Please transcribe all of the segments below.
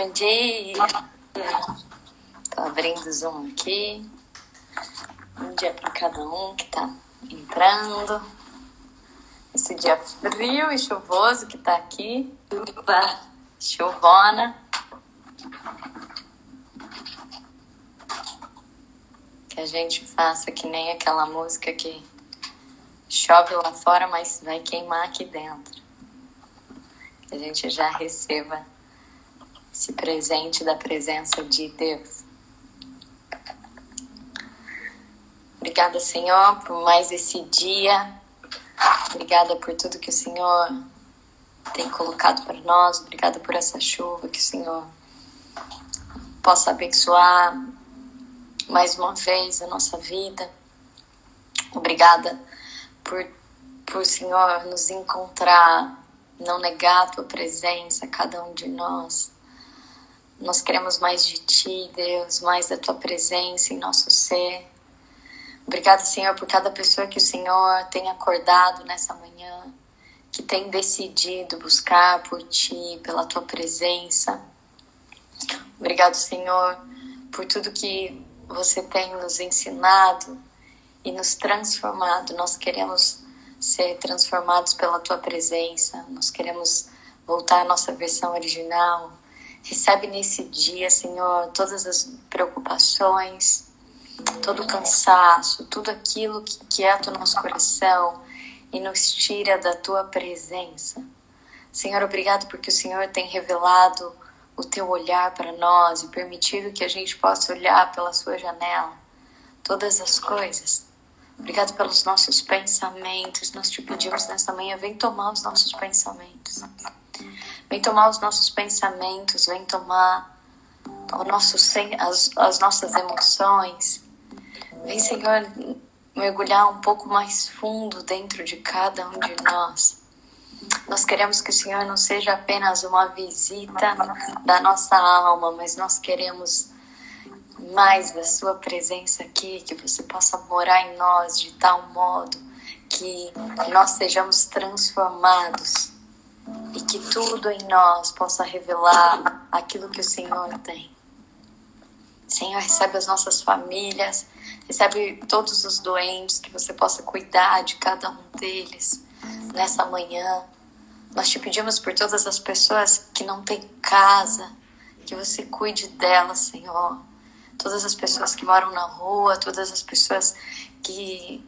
Bom dia! Tô abrindo o Zoom aqui. Bom dia para cada um que tá entrando. Esse dia frio e chuvoso que tá aqui. Uba. Chuvona. Que a gente faça que nem aquela música que chove lá fora, mas vai queimar aqui dentro. Que a gente já receba esse presente da presença de Deus. Obrigada, Senhor, por mais esse dia. Obrigada por tudo que o Senhor tem colocado para nós. Obrigada por essa chuva que o Senhor possa abençoar mais uma vez a nossa vida. Obrigada por, por Senhor nos encontrar, não negar a tua presença, cada um de nós. Nós queremos mais de Ti, Deus, mais da Tua presença em nosso ser. Obrigado, Senhor, por cada pessoa que o Senhor tem acordado nessa manhã, que tem decidido buscar por Ti, pela Tua presença. Obrigado, Senhor, por tudo que você tem nos ensinado e nos transformado. Nós queremos ser transformados pela Tua presença, nós queremos voltar à nossa versão original Recebe nesse dia, Senhor, todas as preocupações, todo o cansaço, tudo aquilo que quieta o nosso coração e nos tira da tua presença. Senhor, obrigado porque o Senhor tem revelado o teu olhar para nós e permitido que a gente possa olhar pela sua janela todas as coisas. Obrigado pelos nossos pensamentos. Nós te pedimos nessa manhã, vem tomar os nossos pensamentos. Vem tomar os nossos pensamentos, vem tomar o nosso, as, as nossas emoções. Vem, Senhor, mergulhar um pouco mais fundo dentro de cada um de nós. Nós queremos que o Senhor não seja apenas uma visita da nossa alma, mas nós queremos mais da Sua presença aqui, que você possa morar em nós de tal modo que nós sejamos transformados e que tudo em nós possa revelar aquilo que o Senhor tem. Senhor, recebe as nossas famílias, recebe todos os doentes, que você possa cuidar de cada um deles nessa manhã. Nós te pedimos por todas as pessoas que não têm casa, que você cuide delas, Senhor. Todas as pessoas que moram na rua, todas as pessoas que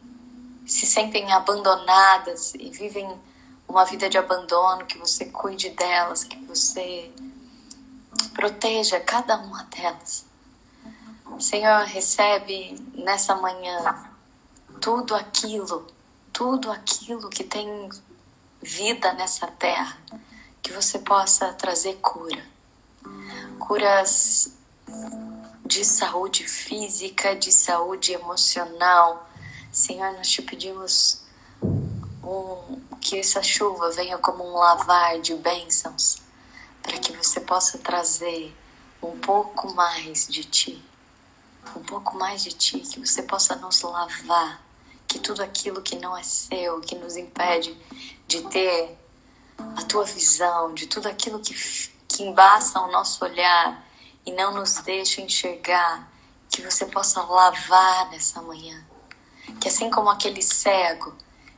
se sentem abandonadas e vivem uma vida de abandono, que você cuide delas, que você proteja cada uma delas. Senhor, recebe nessa manhã tudo aquilo, tudo aquilo que tem vida nessa terra, que você possa trazer cura. Curas de saúde física, de saúde emocional. Senhor, nós te pedimos um, que essa chuva venha como um lavar de bênçãos, para que você possa trazer um pouco mais de ti, um pouco mais de ti, que você possa nos lavar, que tudo aquilo que não é seu, que nos impede de ter a tua visão, de tudo aquilo que, que embaça o nosso olhar e não nos deixa enxergar, que você possa lavar nessa manhã. Que assim como aquele cego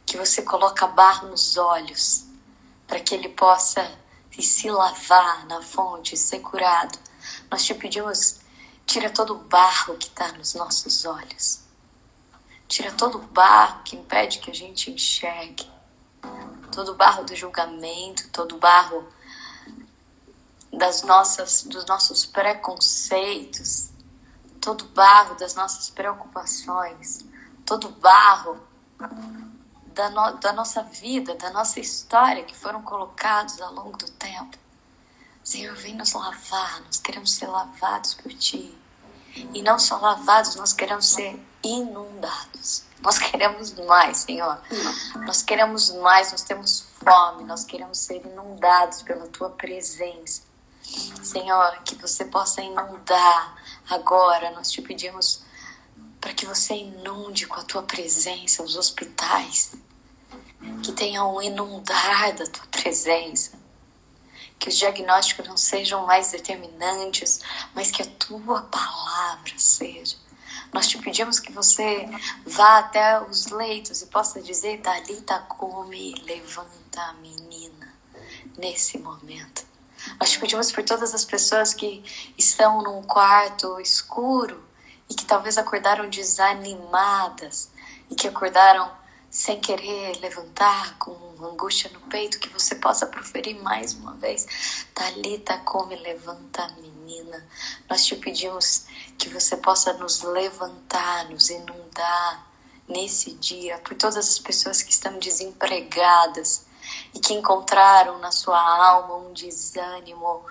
que você coloca barro nos olhos para que ele possa se lavar na fonte ser curado. Nós te pedimos, tira todo o barro que está nos nossos olhos. Tira todo o barro que impede que a gente enxergue. Todo o barro do julgamento, todo o barro das nossas, dos nossos preconceitos, todo o barro das nossas preocupações, todo o barro da, no, da nossa vida, da nossa história que foram colocados ao longo do tempo. Senhor, vem nos lavar, nós queremos ser lavados por Ti. E não só lavados, nós queremos ser inundados. Nós queremos mais, Senhor. Nós queremos mais, nós temos fome, nós queremos ser inundados pela Tua presença. Senhor, que você possa inundar agora. Nós te pedimos para que você inunde com a Tua presença os hospitais, que tenha um inundar da tua presença, que os diagnósticos não sejam mais determinantes, mas que a tua palavra seja. Nós te pedimos que você vá até os leitos e possa dizer: Dalita come, levanta a menina, nesse momento. Nós te pedimos por todas as pessoas que estão num quarto escuro e que talvez acordaram desanimadas e que acordaram sem querer levantar com angústia no peito, que você possa proferir mais uma vez. Talita, come, levanta, menina. Nós te pedimos que você possa nos levantar, nos inundar nesse dia por todas as pessoas que estão desempregadas e que encontraram na sua alma um desânimo,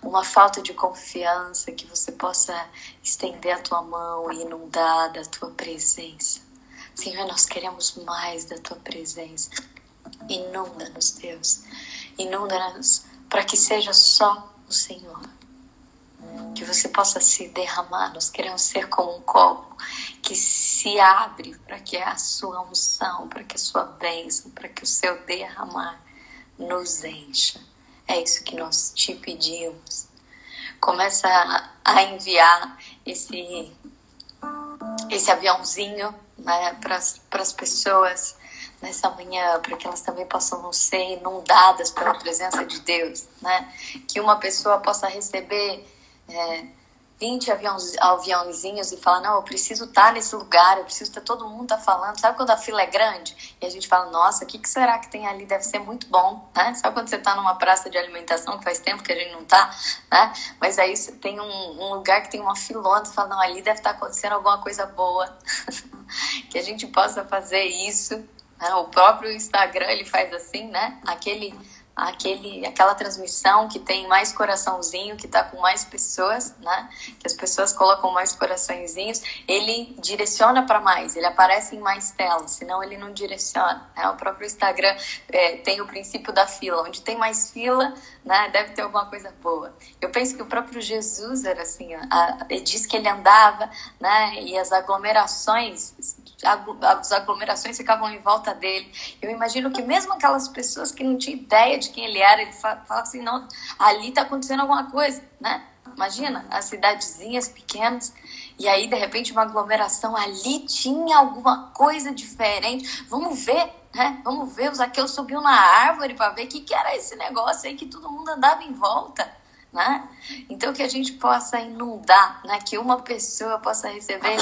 uma falta de confiança, que você possa estender a tua mão e inundar da tua presença. Senhor, nós queremos mais da tua presença. Inunda-nos, Deus. Inunda-nos para que seja só o Senhor. Que você possa se derramar. Nós queremos ser como um copo que se abre para que a sua unção, para que a sua bênção, para que o seu derramar nos encha. É isso que nós te pedimos. Começa a enviar esse, esse aviãozinho né, para as pessoas nessa manhã, para que elas também possam ser inundadas pela presença de Deus, né? Que uma pessoa possa receber é, 20 aviões, aviãozinhos e falar, não, eu preciso estar tá nesse lugar, eu preciso estar, todo mundo tá falando. Sabe quando a fila é grande? E a gente fala, nossa, o que, que será que tem ali? Deve ser muito bom, né? Sabe quando você está numa praça de alimentação que faz tempo que a gente não tá, né? Mas aí tem um, um lugar que tem uma filona, você fala, não, ali deve estar tá acontecendo alguma coisa boa. que a gente possa fazer isso. Né? O próprio Instagram, ele faz assim, né? Aquele aquele, aquela transmissão que tem mais coraçãozinho, que está com mais pessoas, né? Que as pessoas colocam mais coraçõezinhos, ele direciona para mais, ele aparece em mais telas, senão ele não direciona. Né? O próprio Instagram é, tem o princípio da fila, onde tem mais fila, né? Deve ter alguma coisa boa. Eu penso que o próprio Jesus era assim, a, ele diz que ele andava, né? E as aglomerações as aglomerações ficavam em volta dele. Eu imagino que mesmo aquelas pessoas que não tinham ideia de quem ele era, ele falava assim, não, ali está acontecendo alguma coisa, né? Imagina, as cidadezinhas pequenas, e aí de repente uma aglomeração, ali tinha alguma coisa diferente. Vamos ver, né? Vamos ver, o Zaqueu subiu na árvore para ver o que, que era esse negócio aí que todo mundo andava em volta né? Então que a gente possa inundar, né? Que uma pessoa possa receber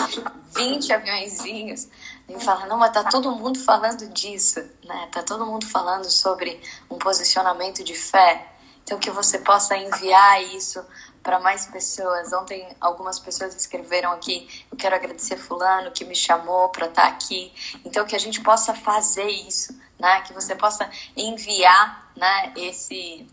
20 aviãozinhos e falar, não, mas tá todo mundo falando disso, né? Tá todo mundo falando sobre um posicionamento de fé. Então que você possa enviar isso para mais pessoas. Ontem algumas pessoas escreveram aqui, eu quero agradecer fulano que me chamou para estar tá aqui. Então que a gente possa fazer isso, né? Que você possa enviar, né, esse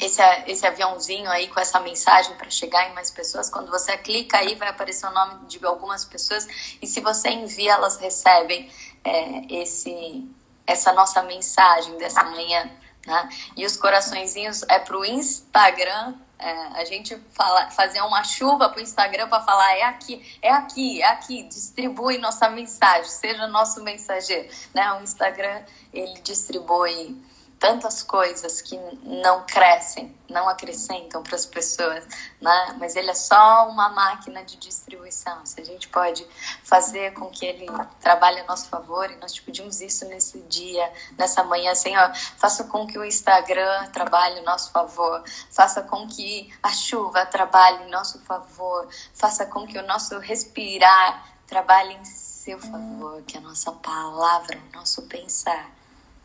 esse, esse aviãozinho aí com essa mensagem para chegar em mais pessoas. Quando você clica aí, vai aparecer o nome de algumas pessoas. E se você envia, elas recebem é, esse, essa nossa mensagem dessa manhã. Né? E os coraçõezinhos é para o Instagram. É, a gente fala, fazer uma chuva para o Instagram para falar é aqui, é aqui, é aqui, distribui nossa mensagem, seja nosso mensageiro. Né? O Instagram ele distribui tantas coisas que não crescem, não acrescentam para as pessoas, né? Mas ele é só uma máquina de distribuição. Se a gente pode fazer com que ele trabalhe a nosso favor, e nós te pedimos isso nesse dia, nessa manhã, Senhor, faça com que o Instagram trabalhe em nosso favor, faça com que a chuva trabalhe em nosso favor, faça com que o nosso respirar trabalhe em seu favor, que a nossa palavra, o nosso pensar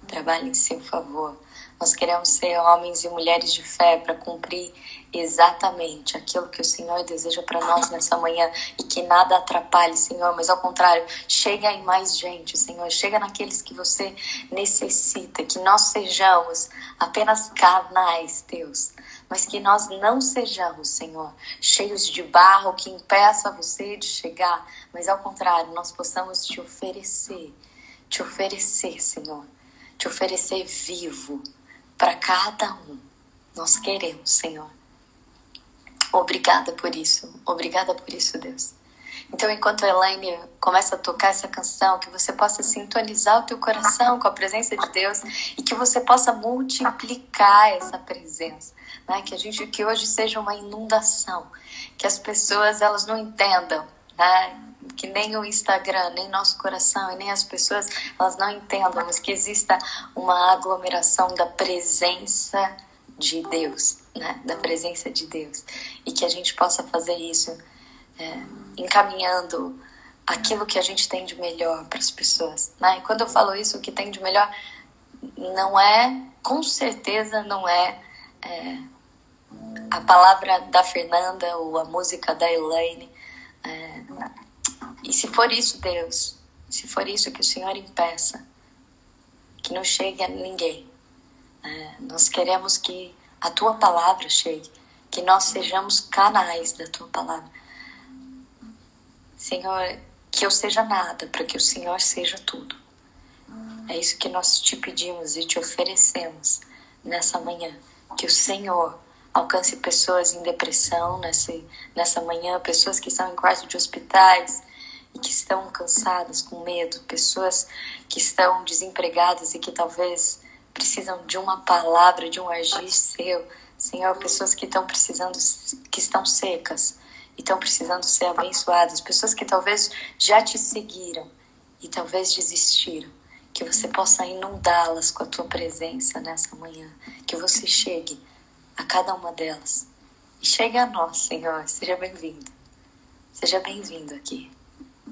trabalhe em seu favor. Nós queremos ser homens e mulheres de fé para cumprir exatamente aquilo que o Senhor deseja para nós nessa manhã e que nada atrapalhe, Senhor, mas ao contrário, chega em mais gente, Senhor, chega naqueles que você necessita, que nós sejamos apenas canais, Deus, mas que nós não sejamos, Senhor, cheios de barro que impeça você de chegar, mas ao contrário, nós possamos te oferecer, te oferecer, Senhor te oferecer vivo para cada um. Nós queremos, Senhor. Obrigada por isso. Obrigada por isso, Deus. Então, enquanto a Elaine começa a tocar essa canção, que você possa sintonizar o teu coração com a presença de Deus e que você possa multiplicar essa presença, né? Que a gente que hoje seja uma inundação, que as pessoas elas não entendam, né? Que nem o Instagram, nem nosso coração e nem as pessoas elas não entendam, mas que exista uma aglomeração da presença de Deus, né? Da presença de Deus e que a gente possa fazer isso. É, encaminhando aquilo que a gente tem de melhor para as pessoas. Né? E quando eu falo isso, o que tem de melhor não é, com certeza, não é, é a palavra da Fernanda ou a música da Elaine. É, e se for isso, Deus, se for isso que o Senhor impeça, que não chegue a ninguém. É, nós queremos que a tua palavra chegue, que nós sejamos canais da tua palavra Senhor, que eu seja nada, para que o Senhor seja tudo. É isso que nós te pedimos e te oferecemos nessa manhã. Que o Senhor alcance pessoas em depressão nessa, nessa manhã, pessoas que estão em quartos de hospitais que estão cansadas, com medo, pessoas que estão desempregadas e que talvez precisam de uma palavra, de um agir seu. Senhor, pessoas que estão precisando, que estão secas, e estão precisando ser abençoadas, pessoas que talvez já te seguiram e talvez desistiram, que você possa inundá-las com a tua presença nessa manhã, que você chegue a cada uma delas e chegue a nós, Senhor. Seja bem-vindo, seja bem-vindo aqui.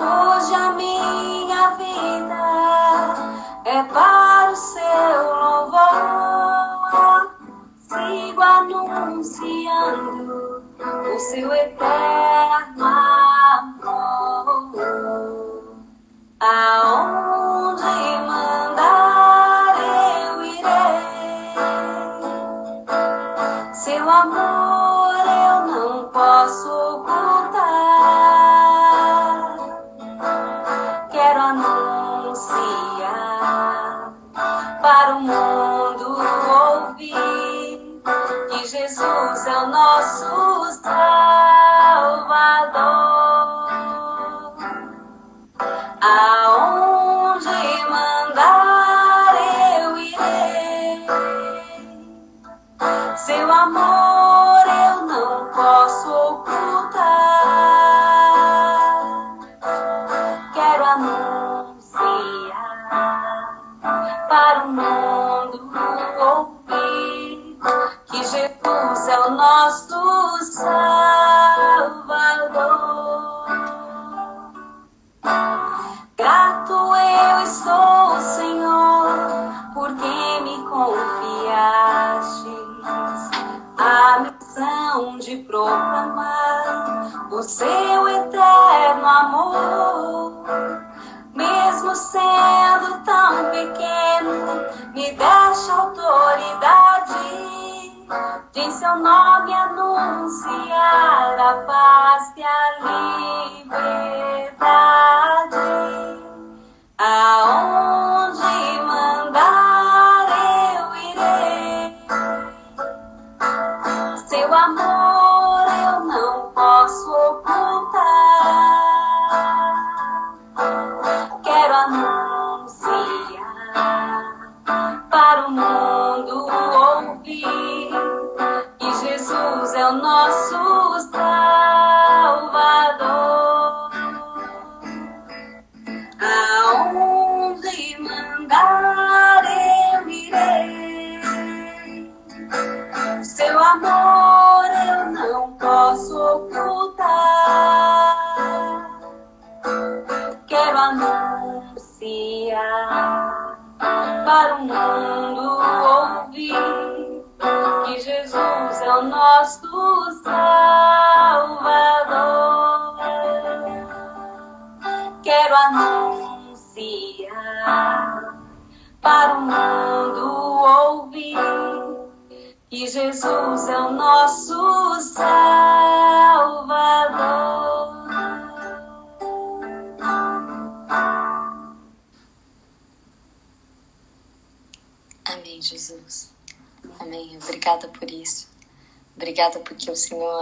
Hoje a minha vida é para o seu louvor. Sigo anunciando o seu eterno amor.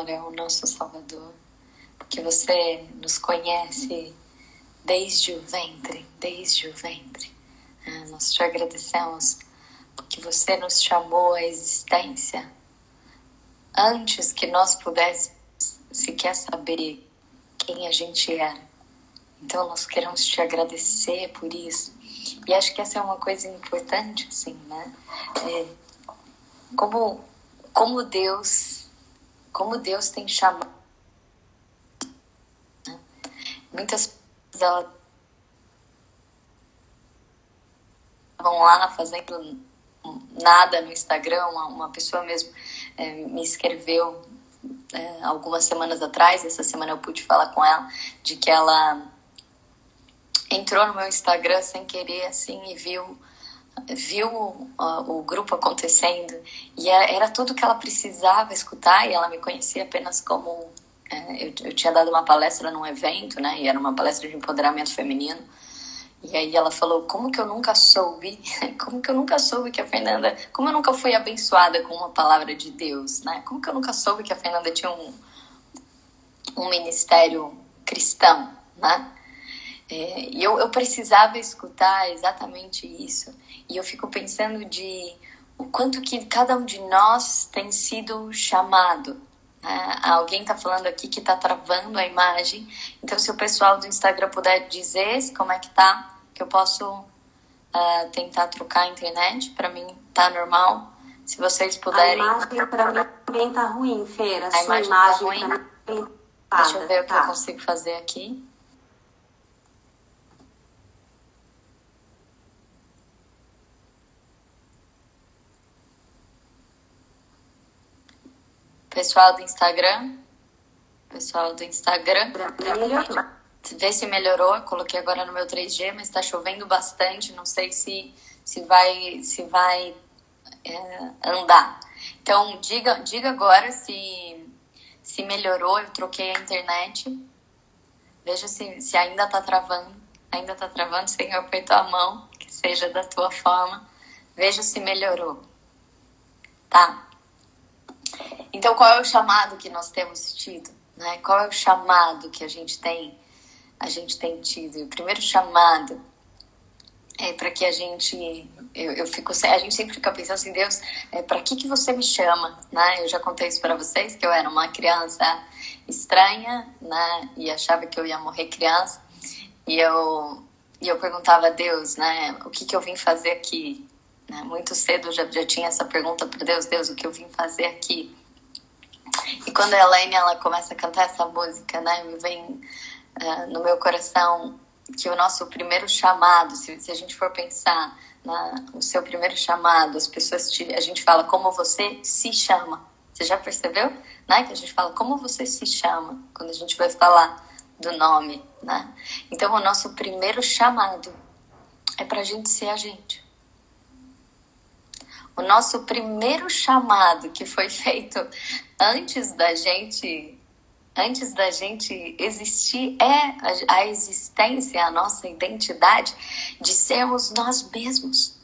É o nosso Salvador. Porque você nos conhece desde o ventre, desde o ventre. Ah, nós te agradecemos porque você nos chamou à existência antes que nós pudéssemos sequer saber quem a gente era. Então nós queremos te agradecer por isso. E acho que essa é uma coisa importante, assim, né? É, como, como Deus, como Deus tem chamado. Né? Muitas pessoas elas estavam lá fazendo nada no Instagram, uma, uma pessoa mesmo é, me escreveu é, algumas semanas atrás, essa semana eu pude falar com ela, de que ela entrou no meu Instagram sem querer, assim, e viu viu uh, o grupo acontecendo e era, era, tudo que ela precisava escutar e ela me conhecia apenas como é, eu, eu, tinha dado uma palestra num evento, né? E era uma palestra de empoderamento feminino. E aí ela falou: Como que eu nunca soube? Como que eu nunca soube que a Fernanda. Como eu nunca fui abençoada com uma palavra de Deus, né? Como que eu nunca soube que a Fernanda tinha um, um ministério cristão, né? É, e eu, eu precisava escutar exatamente isso. E eu fico pensando de o quanto que cada um de nós tem sido chamado. Né? Alguém está falando aqui que está travando a imagem. Então, se o pessoal do Instagram puder dizer como é que tá, que eu posso uh, tentar trocar a internet. Para mim, tá normal. Se vocês puderem. A imagem para mim também tá ruim, Feira. A, imagem, imagem tá ruim. Deixa eu ver tá. o que eu tá. consigo fazer aqui. Pessoal do Instagram. Pessoal do Instagram. Vê se melhorou. Coloquei agora no meu 3G, mas está chovendo bastante. Não sei se, se vai, se vai é, andar. Então, diga, diga agora se, se melhorou. Eu troquei a internet. Veja se, se ainda está travando. Ainda está travando, Senhor, apertou a mão. Que seja da tua forma. Veja se melhorou. Tá? Então, qual é o chamado que nós temos tido? Né? Qual é o chamado que a gente tem, a gente tem tido? E o primeiro chamado é para que a gente, eu, eu fico, a gente sempre fica pensando assim, Deus, é, para que que você me chama? Né? Eu já contei isso para vocês que eu era uma criança estranha, né? E achava que eu ia morrer criança. E eu e eu perguntava a Deus, né? O que que eu vim fazer aqui? Né? Muito cedo eu já, já tinha essa pergunta para Deus, Deus, o que eu vim fazer aqui? E quando a Elaine ela começa a cantar essa música, né, me vem uh, no meu coração que o nosso primeiro chamado, se, se a gente for pensar na, no seu primeiro chamado, as pessoas te, a gente fala como você se chama. Você já percebeu? Né? Que a gente fala como você se chama quando a gente vai falar do nome, né? Então o nosso primeiro chamado é para a gente ser a gente o nosso primeiro chamado que foi feito antes da gente antes da gente existir é a, existência, a nossa identidade de sermos nós mesmos.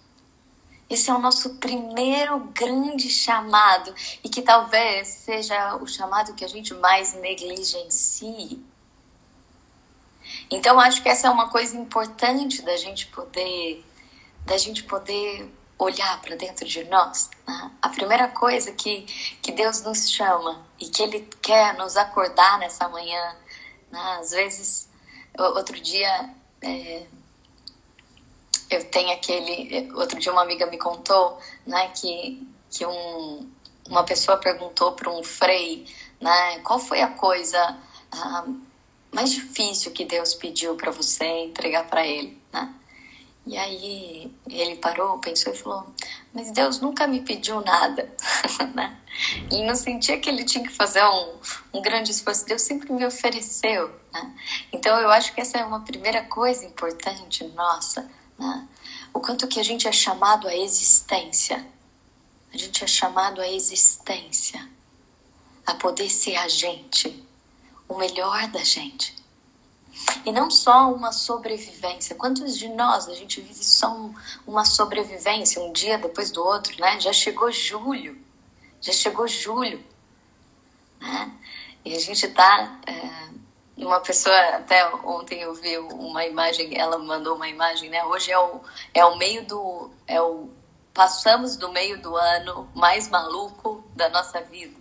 Esse é o nosso primeiro grande chamado e que talvez seja o chamado que a gente mais negligencie. Então acho que essa é uma coisa importante da gente poder da gente poder olhar para dentro de nós, né? a primeira coisa que, que Deus nos chama e que Ele quer nos acordar nessa manhã, né? às vezes, outro dia, é, eu tenho aquele. Outro dia, uma amiga me contou né, que, que um, uma pessoa perguntou para um frei né, qual foi a coisa ah, mais difícil que Deus pediu para você entregar para ele. Né? E aí ele parou, pensou e falou: Mas Deus nunca me pediu nada. né? Ele não sentia que ele tinha que fazer um, um grande esforço. Deus sempre me ofereceu. Né? Então eu acho que essa é uma primeira coisa importante nossa. Né? O quanto que a gente é chamado à existência. A gente é chamado à existência, a poder ser a gente, o melhor da gente. E não só uma sobrevivência. Quantos de nós a gente vive só um, uma sobrevivência, um dia depois do outro, né? Já chegou julho, já chegou julho, né? E a gente tá. É, uma pessoa, até ontem eu vi uma imagem, ela mandou uma imagem, né? Hoje é o, é o meio do. É o, passamos do meio do ano mais maluco da nossa vida.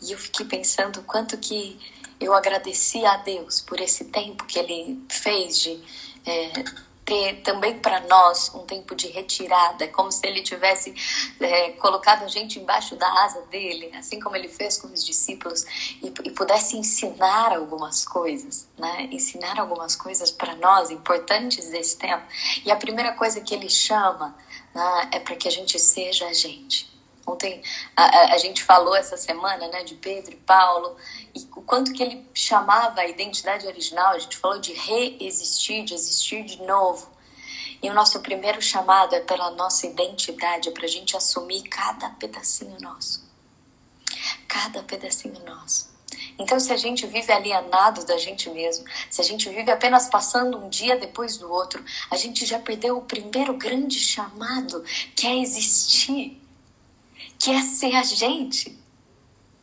E eu fiquei pensando quanto que eu agradeci a Deus por esse tempo que Ele fez de é, ter também para nós um tempo de retirada, como se Ele tivesse é, colocado a gente embaixo da asa dele, assim como Ele fez com os discípulos, e, e pudesse ensinar algumas coisas, né? Ensinar algumas coisas para nós importantes desse tempo. E a primeira coisa que Ele chama né, é para que a gente seja a gente. Ontem a, a, gente falou essa semana né, de Pedro e Paulo e o quanto que ele chamava a identidade original. A gente falou de reexistir, de existir de novo. E o nosso primeiro chamado é pela nossa identidade, é para a gente assumir cada pedacinho nosso. Cada pedacinho nosso. Então, se a gente vive alienado da gente mesmo, se a gente vive apenas passando um dia depois do outro, a gente já perdeu o primeiro grande chamado, que é existir que é ser a gente.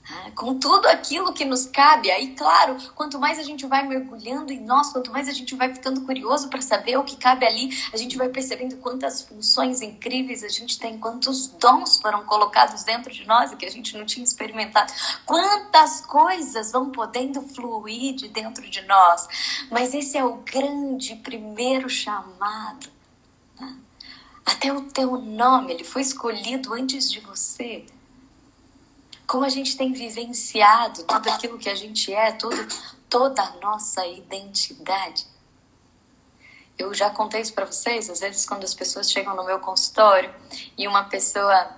Né? Com tudo aquilo que nos cabe. Aí, claro, quanto mais a gente vai mergulhando em nós, quanto mais a gente vai ficando curioso para saber o que cabe ali, a gente vai percebendo quantas funções incríveis a gente tem, quantos dons foram colocados dentro de nós e que a gente não tinha experimentado, quantas coisas vão podendo fluir de dentro de nós. Mas esse é o grande primeiro chamado até o teu nome, ele foi escolhido antes de você. Como a gente tem vivenciado tudo aquilo que a gente é, todo, toda a nossa identidade. Eu já contei isso para vocês, às vezes quando as pessoas chegam no meu consultório e uma pessoa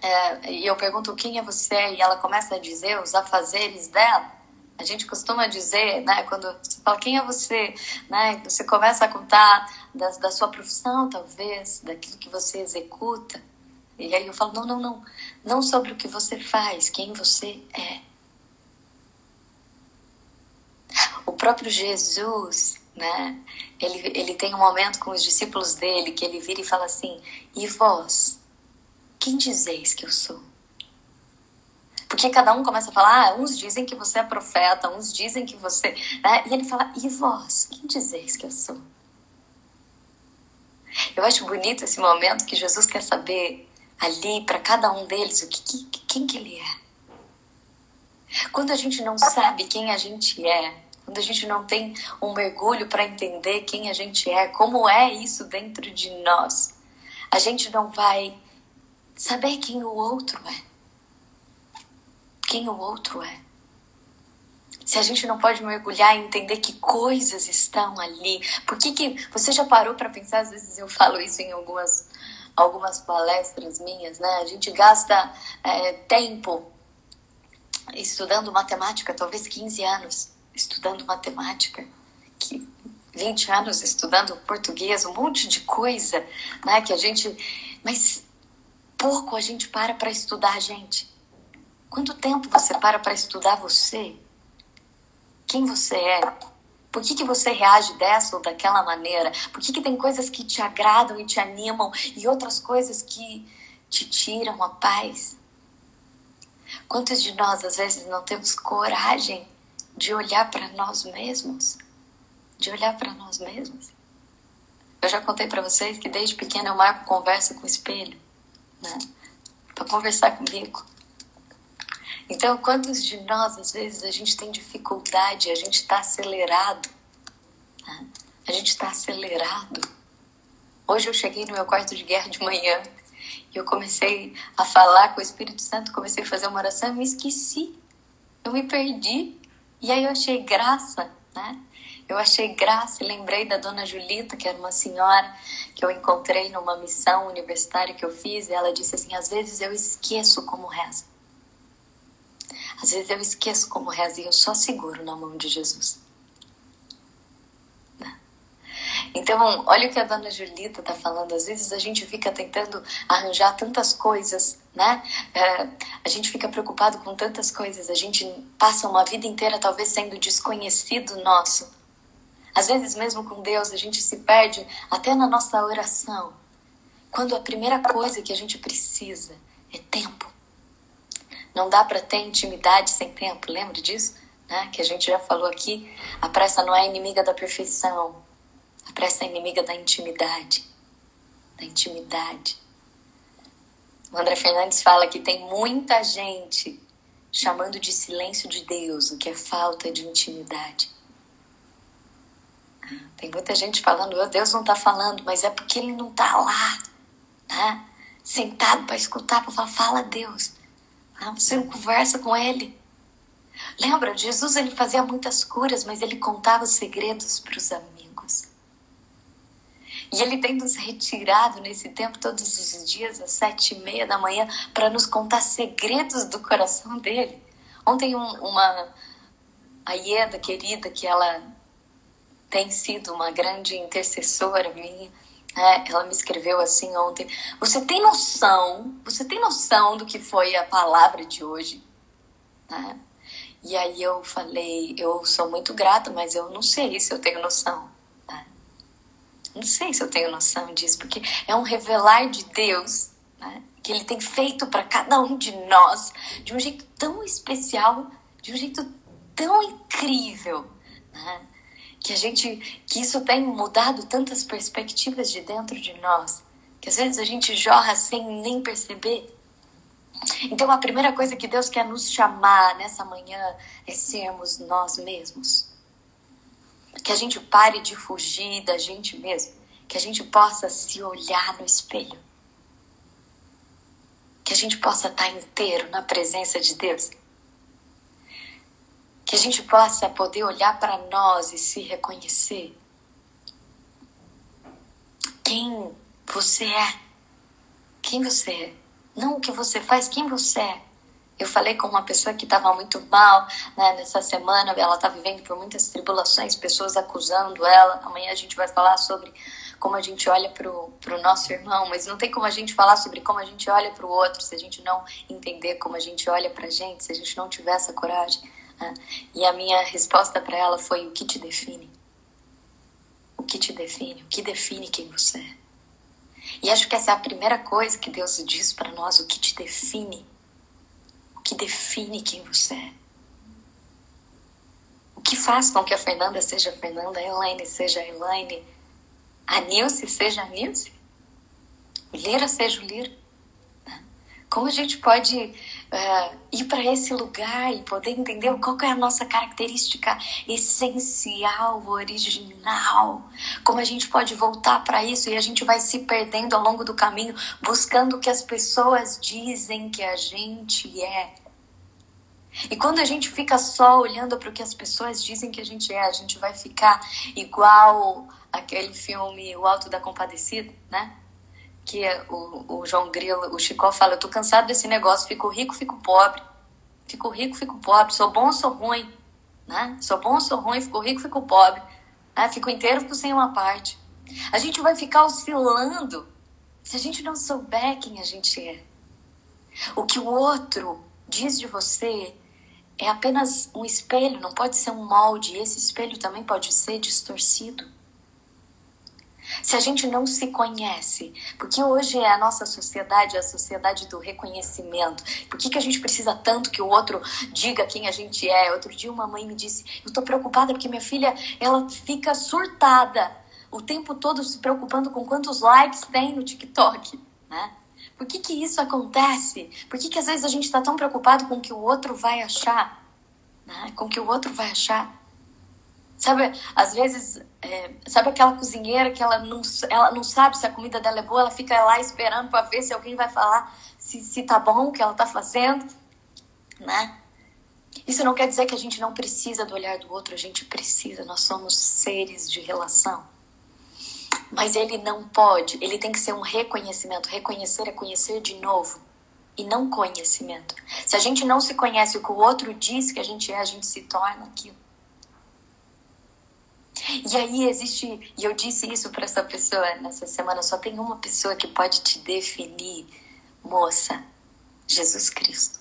é, e eu pergunto quem é você e ela começa a dizer os afazeres dela, a gente costuma dizer, né, quando você fala quem é você, né, você começa a contar da, da sua profissão, talvez, daquilo que você executa. E aí eu falo, não, não, não, não sobre o que você faz, quem você é. O próprio Jesus, né, ele, ele tem um momento com os discípulos dele que ele vira e fala assim: E vós, quem dizeis que eu sou? Porque cada um começa a falar, ah, uns dizem que você é profeta, uns dizem que você. Né? E ele fala, e vós, quem dizeis que eu sou? Eu acho bonito esse momento que Jesus quer saber ali para cada um deles o que, que, quem que ele é. Quando a gente não sabe quem a gente é, quando a gente não tem um mergulho para entender quem a gente é, como é isso dentro de nós, a gente não vai saber quem o outro é quem o outro é. Se a gente não pode mergulhar e entender que coisas estão ali, por que que você já parou para pensar? Às vezes eu falo isso em algumas algumas palestras minhas, né? A gente gasta é, tempo estudando matemática, talvez 15 anos estudando matemática, que 20 anos estudando português, um monte de coisa, né? Que a gente, mas pouco a gente para para estudar a gente. Quanto tempo você para para estudar você? Quem você é? Por que, que você reage dessa ou daquela maneira? Por que, que tem coisas que te agradam e te animam e outras coisas que te tiram a paz? Quantos de nós às vezes não temos coragem de olhar para nós mesmos? De olhar para nós mesmos? Eu já contei para vocês que desde pequena eu marco conversa com o espelho, né? Para conversar comigo. Então, quantos de nós, às vezes, a gente tem dificuldade, a gente está acelerado? Né? A gente está acelerado. Hoje eu cheguei no meu quarto de guerra de manhã e eu comecei a falar com o Espírito Santo, comecei a fazer uma oração e me esqueci. Eu me perdi. E aí eu achei graça, né? eu achei graça e lembrei da dona Julita, que era uma senhora que eu encontrei numa missão universitária que eu fiz, e ela disse assim: às vezes eu esqueço como reza. Às vezes eu esqueço como reza e eu só seguro na mão de Jesus. Né? Então, olha o que a dona Julita está falando. Às vezes a gente fica tentando arranjar tantas coisas, né? É, a gente fica preocupado com tantas coisas. A gente passa uma vida inteira talvez sendo desconhecido nosso. Às vezes, mesmo com Deus, a gente se perde até na nossa oração. Quando a primeira coisa que a gente precisa é tempo. Não dá para ter intimidade sem tempo, lembra disso? Né? Que a gente já falou aqui. A pressa não é inimiga da perfeição. A pressa é inimiga da intimidade. Da intimidade. O André Fernandes fala que tem muita gente chamando de silêncio de Deus o que é falta de intimidade. Tem muita gente falando, oh, Deus não está falando, mas é porque ele não está lá, né? sentado para escutar, para falar, fala Deus. Ah, você não conversa com ele. Lembra, Jesus ele fazia muitas curas, mas ele contava os segredos para os amigos. E ele tem nos retirado nesse tempo, todos os dias, às sete e meia da manhã, para nos contar segredos do coração dele. Ontem, um, uma a Ieda querida, que ela tem sido uma grande intercessora minha, é, ela me escreveu assim ontem. Você tem noção? Você tem noção do que foi a palavra de hoje? Né? E aí eu falei, eu sou muito grata, mas eu não sei se eu tenho noção. Né? Não sei se eu tenho noção disso, porque é um revelar de Deus né? que Ele tem feito para cada um de nós de um jeito tão especial, de um jeito tão incrível. Né? Que a gente que isso tem mudado tantas perspectivas de dentro de nós, que às vezes a gente jorra sem nem perceber. Então a primeira coisa que Deus quer nos chamar nessa manhã é sermos nós mesmos. Que a gente pare de fugir da gente mesmo, que a gente possa se olhar no espelho. Que a gente possa estar inteiro na presença de Deus que a gente possa poder olhar para nós e se reconhecer. Quem você é. Quem você é. Não o que você faz, quem você é. Eu falei com uma pessoa que estava muito mal né, nessa semana, ela está vivendo por muitas tribulações, pessoas acusando ela. Amanhã a gente vai falar sobre como a gente olha para o nosso irmão, mas não tem como a gente falar sobre como a gente olha para o outro se a gente não entender como a gente olha para a gente, se a gente não tiver essa coragem. Né? E a minha resposta para ela foi: o que te define? O que te define? O que define quem você é? E acho que essa é a primeira coisa que Deus diz para nós: o que te define? O que define quem você é? O que faz com que a Fernanda seja a Fernanda, a Elaine seja a Elaine, a Nilce seja a Nilce, o Lira seja o Lira? Como a gente pode uh, ir para esse lugar e poder entender qual é a nossa característica essencial, original? Como a gente pode voltar para isso e a gente vai se perdendo ao longo do caminho, buscando o que as pessoas dizem que a gente é. E quando a gente fica só olhando para o que as pessoas dizem que a gente é, a gente vai ficar igual aquele filme O Alto da Compadecida, né? Que o, o João Grilo, o Chicó fala, eu tô cansado desse negócio, fico rico, fico pobre. Fico rico, fico pobre, sou bom, sou ruim, né? Sou bom, sou ruim, fico rico, fico pobre. Né? Fico inteiro, fico sem uma parte. A gente vai ficar oscilando se a gente não souber quem a gente é. O que o outro diz de você é apenas um espelho, não pode ser um molde. Esse espelho também pode ser distorcido. Se a gente não se conhece, porque hoje é a nossa sociedade, a sociedade do reconhecimento. Por que, que a gente precisa tanto que o outro diga quem a gente é? Outro dia uma mãe me disse, eu tô preocupada porque minha filha, ela fica surtada o tempo todo se preocupando com quantos likes tem no TikTok, né? Por que, que isso acontece? Por que, que às vezes a gente está tão preocupado com o que o outro vai achar? Né? Com o que o outro vai achar? Sabe, às vezes, é, sabe aquela cozinheira que ela não, ela não sabe se a comida dela é boa, ela fica lá esperando para ver se alguém vai falar se, se tá bom o que ela tá fazendo, né? Isso não quer dizer que a gente não precisa do olhar do outro, a gente precisa, nós somos seres de relação. Mas ele não pode, ele tem que ser um reconhecimento. Reconhecer é conhecer de novo e não conhecimento. Se a gente não se conhece o que o outro diz que a gente é, a gente se torna aquilo. E aí existe, e eu disse isso para essa pessoa nessa semana, só tem uma pessoa que pode te definir, moça, Jesus Cristo.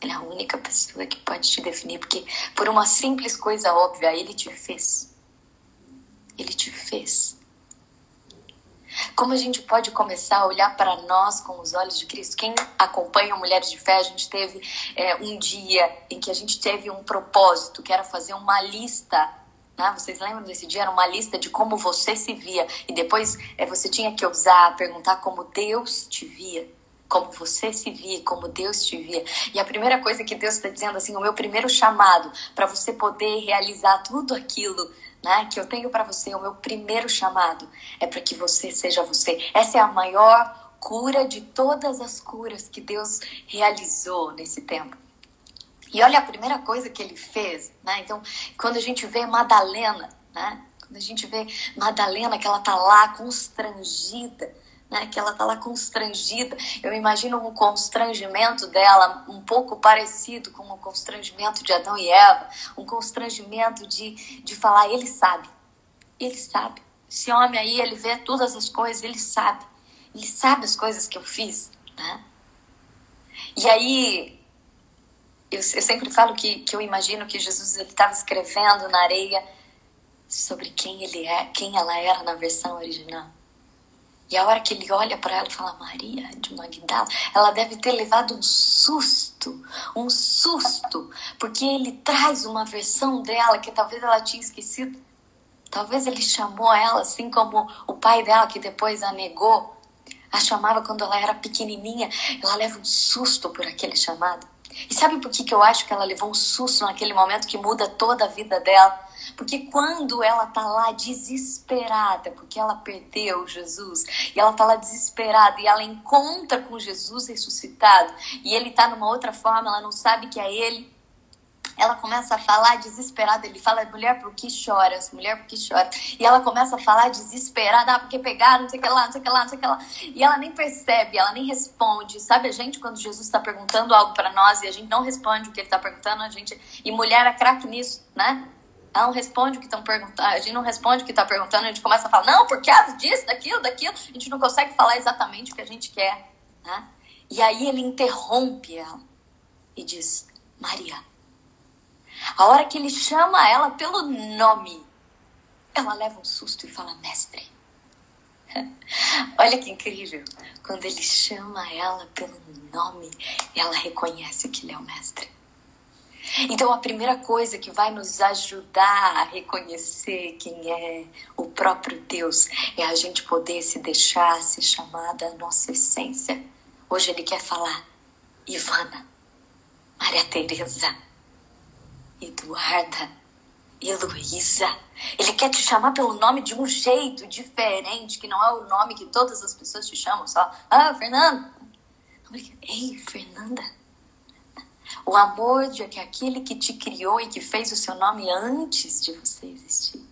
Ele é a única pessoa que pode te definir, porque por uma simples coisa óbvia, ele te fez. Ele te fez. Como a gente pode começar a olhar para nós com os olhos de Cristo? Quem acompanha Mulheres de Fé, a gente teve é, um dia em que a gente teve um propósito, que era fazer uma lista né? Vocês lembram desse dia? Era uma lista de como você se via. E depois é, você tinha que usar, perguntar como Deus te via. Como você se via, como Deus te via. E a primeira coisa que Deus está dizendo, assim, o meu primeiro chamado para você poder realizar tudo aquilo né, que eu tenho para você, o meu primeiro chamado é para que você seja você. Essa é a maior cura de todas as curas que Deus realizou nesse tempo. E olha a primeira coisa que ele fez, né? Então, quando a gente vê Madalena, né? Quando a gente vê Madalena que ela tá lá constrangida, né? Que ela tá lá constrangida. Eu imagino um constrangimento dela um pouco parecido com o constrangimento de Adão e Eva, um constrangimento de, de falar, ele sabe. Ele sabe. Esse homem aí, ele vê todas as coisas, ele sabe. Ele sabe as coisas que eu fiz, né? E aí, eu, eu sempre falo que, que eu imagino que Jesus estava escrevendo na areia sobre quem ele é, quem ela era na versão original. E a hora que ele olha para ela e fala Maria de Magdala, ela deve ter levado um susto, um susto, porque ele traz uma versão dela que talvez ela tinha esquecido. Talvez ele chamou ela assim como o pai dela, que depois a negou, a chamava quando ela era pequenininha. Ela leva um susto por aquele chamado. E sabe por que, que eu acho que ela levou um susto naquele momento que muda toda a vida dela? Porque quando ela tá lá desesperada, porque ela perdeu Jesus, e ela tá lá desesperada, e ela encontra com Jesus ressuscitado, e ele tá numa outra forma, ela não sabe que é ele, ela começa a falar desesperada. Ele fala, mulher, por que choras? Mulher, por que chora? E ela começa a falar desesperada, ah, porque pegaram, não sei o que lá, não sei o que lá, não sei o que lá. E ela nem percebe, ela nem responde. Sabe a gente, quando Jesus está perguntando algo para nós e a gente não responde o que ele está perguntando, a gente. E mulher é craque nisso, né? Ela não responde o que estão perguntando, a gente não responde o que está perguntando, a gente começa a falar, não, por causa disso, daquilo, daquilo. A gente não consegue falar exatamente o que a gente quer, né? E aí ele interrompe ela e diz, Maria a hora que ele chama ela pelo nome, ela leva um susto e fala: Mestre. Olha que incrível. Quando ele chama ela pelo nome, ela reconhece que ele é o Mestre. Então, a primeira coisa que vai nos ajudar a reconhecer quem é o próprio Deus é a gente poder se deixar se chamar da nossa essência. Hoje ele quer falar Ivana, Maria Teresa, Eduarda, Heloísa. Ele quer te chamar pelo nome de um jeito diferente, que não é o nome que todas as pessoas te chamam, só, ah, Fernanda. Ei, Fernanda. O amor de aquele que te criou e que fez o seu nome antes de você existir.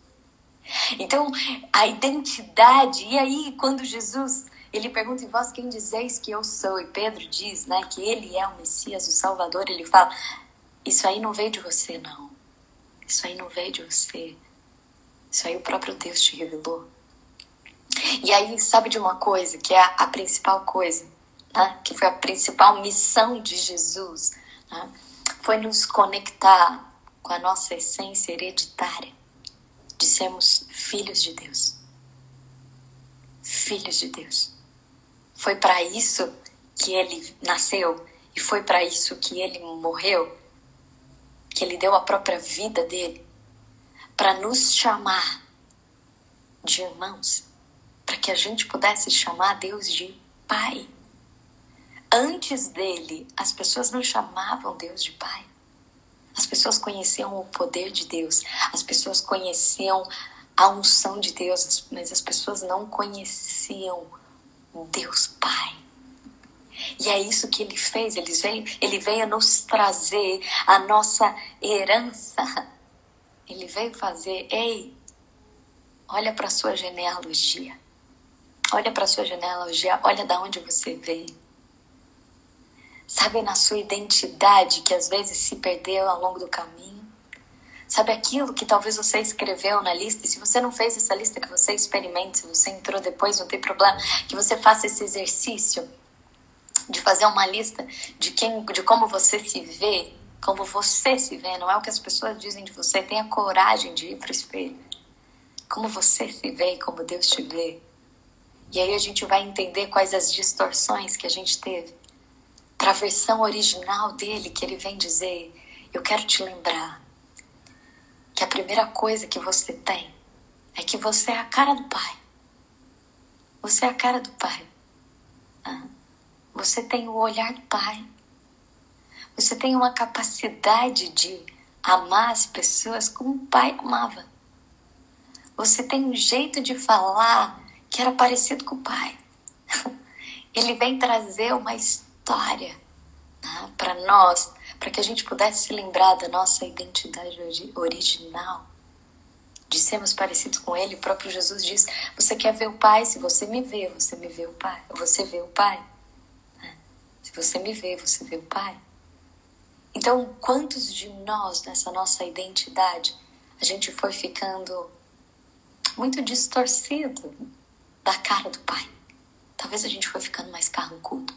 Então, a identidade, e aí quando Jesus, ele pergunta em vós quem dizeis que eu sou, e Pedro diz, né, que ele é o Messias, o Salvador, ele fala, isso aí não veio de você, não. Isso aí não veio de você. Isso aí o próprio Deus te revelou. E aí, sabe de uma coisa, que é a, principal coisa, né? que foi a principal missão de Jesus, né? foi nos conectar com a nossa essência hereditária de sermos filhos de Deus. Filhos de Deus. Foi para isso que ele nasceu e foi para isso que ele morreu que ele deu a própria vida dele para nos chamar de irmãos, para que a gente pudesse chamar Deus de Pai. Antes dele, as pessoas não chamavam Deus de Pai. As pessoas conheciam o poder de Deus, as pessoas conheciam a unção de Deus, mas as pessoas não conheciam Deus Pai. E é isso que ele fez. Ele veio, ele veio nos trazer a nossa herança. Ele veio fazer, ei, olha para sua genealogia. Olha para sua genealogia, olha da onde você veio. Sabe na sua identidade que às vezes se perdeu ao longo do caminho? Sabe aquilo que talvez você escreveu na lista? E se você não fez essa lista, que você experimente. Se você entrou depois, não tem problema. Que você faça esse exercício de fazer uma lista de quem, de como você se vê, como você se vê. Não é o que as pessoas dizem de você. Tenha coragem de ir para o espelho. Como você se vê como Deus te vê. E aí a gente vai entender quais as distorções que a gente teve para a versão original dele, que ele vem dizer: Eu quero te lembrar que a primeira coisa que você tem é que você é a cara do Pai. Você é a cara do Pai. Você tem o olhar do Pai. Você tem uma capacidade de amar as pessoas como o Pai amava. Você tem um jeito de falar que era parecido com o Pai. Ele vem trazer uma história né, para nós, para que a gente pudesse se lembrar da nossa identidade original, de sermos parecidos com Ele. O próprio Jesus diz: Você quer ver o Pai? Se você me vê, você me vê o Pai. Você vê o Pai. Você me vê, você vê o Pai. Então, quantos de nós, nessa nossa identidade, a gente foi ficando muito distorcido da cara do Pai? Talvez a gente foi ficando mais carrancudo